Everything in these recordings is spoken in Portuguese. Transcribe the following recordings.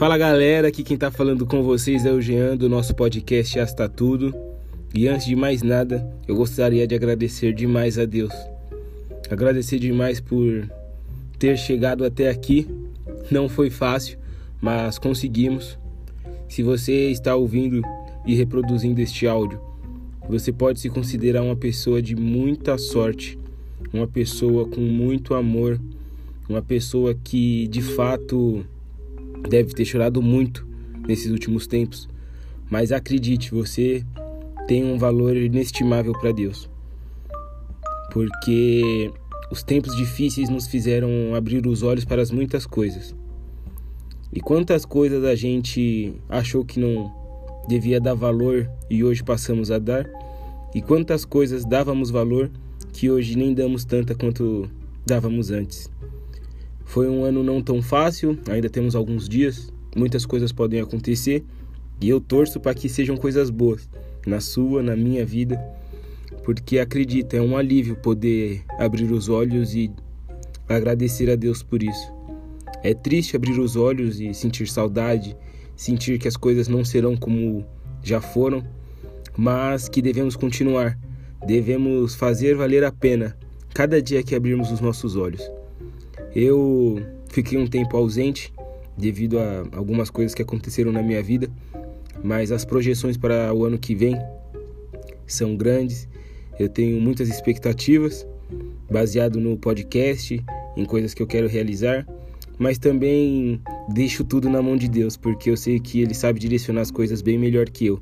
Fala galera, aqui quem tá falando com vocês é o Jean do nosso podcast Asta Tudo. E antes de mais nada, eu gostaria de agradecer demais a Deus. Agradecer demais por ter chegado até aqui. Não foi fácil, mas conseguimos. Se você está ouvindo e reproduzindo este áudio, você pode se considerar uma pessoa de muita sorte, uma pessoa com muito amor, uma pessoa que de fato deve ter chorado muito nesses últimos tempos. Mas acredite, você tem um valor inestimável para Deus. Porque os tempos difíceis nos fizeram abrir os olhos para as muitas coisas. E quantas coisas a gente achou que não devia dar valor e hoje passamos a dar, e quantas coisas dávamos valor que hoje nem damos tanta quanto dávamos antes. Foi um ano não tão fácil, ainda temos alguns dias, muitas coisas podem acontecer, e eu torço para que sejam coisas boas na sua, na minha vida, porque acredita, é um alívio poder abrir os olhos e agradecer a Deus por isso. É triste abrir os olhos e sentir saudade, sentir que as coisas não serão como já foram, mas que devemos continuar, devemos fazer valer a pena cada dia que abrirmos os nossos olhos. Eu fiquei um tempo ausente devido a algumas coisas que aconteceram na minha vida, mas as projeções para o ano que vem são grandes. Eu tenho muitas expectativas baseado no podcast, em coisas que eu quero realizar mas também deixo tudo na mão de Deus, porque eu sei que Ele sabe direcionar as coisas bem melhor que eu.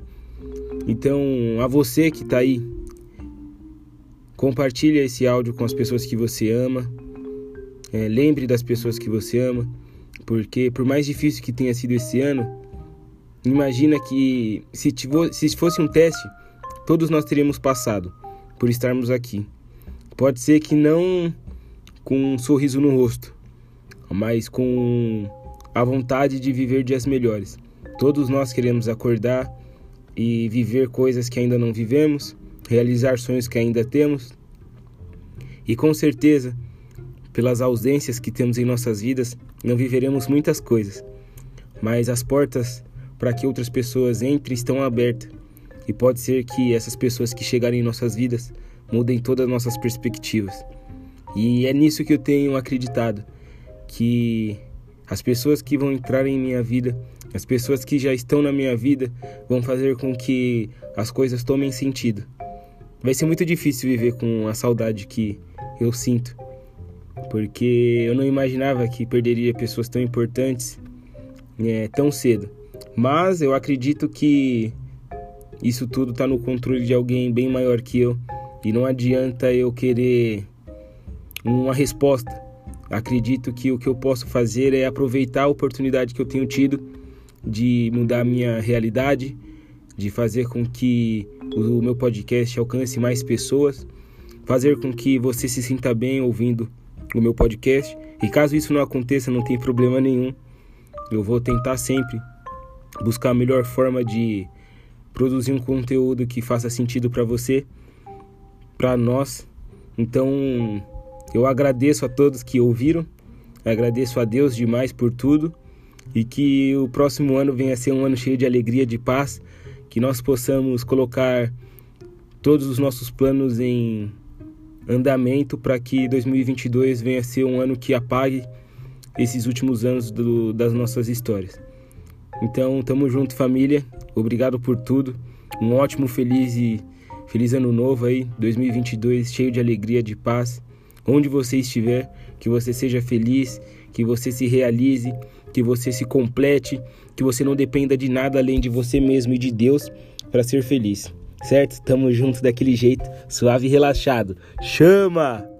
Então, a você que está aí, compartilhe esse áudio com as pessoas que você ama. É, lembre das pessoas que você ama, porque por mais difícil que tenha sido esse ano, imagina que se, se fosse um teste, todos nós teríamos passado por estarmos aqui. Pode ser que não com um sorriso no rosto, mas com a vontade de viver dias melhores. Todos nós queremos acordar e viver coisas que ainda não vivemos, realizar sonhos que ainda temos. E com certeza, pelas ausências que temos em nossas vidas, não viveremos muitas coisas, mas as portas para que outras pessoas entrem estão abertas. E pode ser que essas pessoas que chegarem em nossas vidas mudem todas as nossas perspectivas. E é nisso que eu tenho acreditado que as pessoas que vão entrar em minha vida, as pessoas que já estão na minha vida, vão fazer com que as coisas tomem sentido. Vai ser muito difícil viver com a saudade que eu sinto, porque eu não imaginava que perderia pessoas tão importantes é, tão cedo. Mas eu acredito que isso tudo está no controle de alguém bem maior que eu e não adianta eu querer uma resposta Acredito que o que eu posso fazer é aproveitar a oportunidade que eu tenho tido de mudar a minha realidade, de fazer com que o meu podcast alcance mais pessoas, fazer com que você se sinta bem ouvindo o meu podcast. E caso isso não aconteça, não tem problema nenhum. Eu vou tentar sempre buscar a melhor forma de produzir um conteúdo que faça sentido para você, para nós. Então, eu agradeço a todos que ouviram, agradeço a Deus demais por tudo e que o próximo ano venha a ser um ano cheio de alegria, de paz, que nós possamos colocar todos os nossos planos em andamento para que 2022 venha a ser um ano que apague esses últimos anos do, das nossas histórias. Então, tamo junto, família. Obrigado por tudo. Um ótimo, feliz e feliz ano novo aí, 2022, cheio de alegria, de paz onde você estiver, que você seja feliz, que você se realize, que você se complete, que você não dependa de nada além de você mesmo e de Deus para ser feliz. Certo? Tamo junto daquele jeito, suave e relaxado. Chama!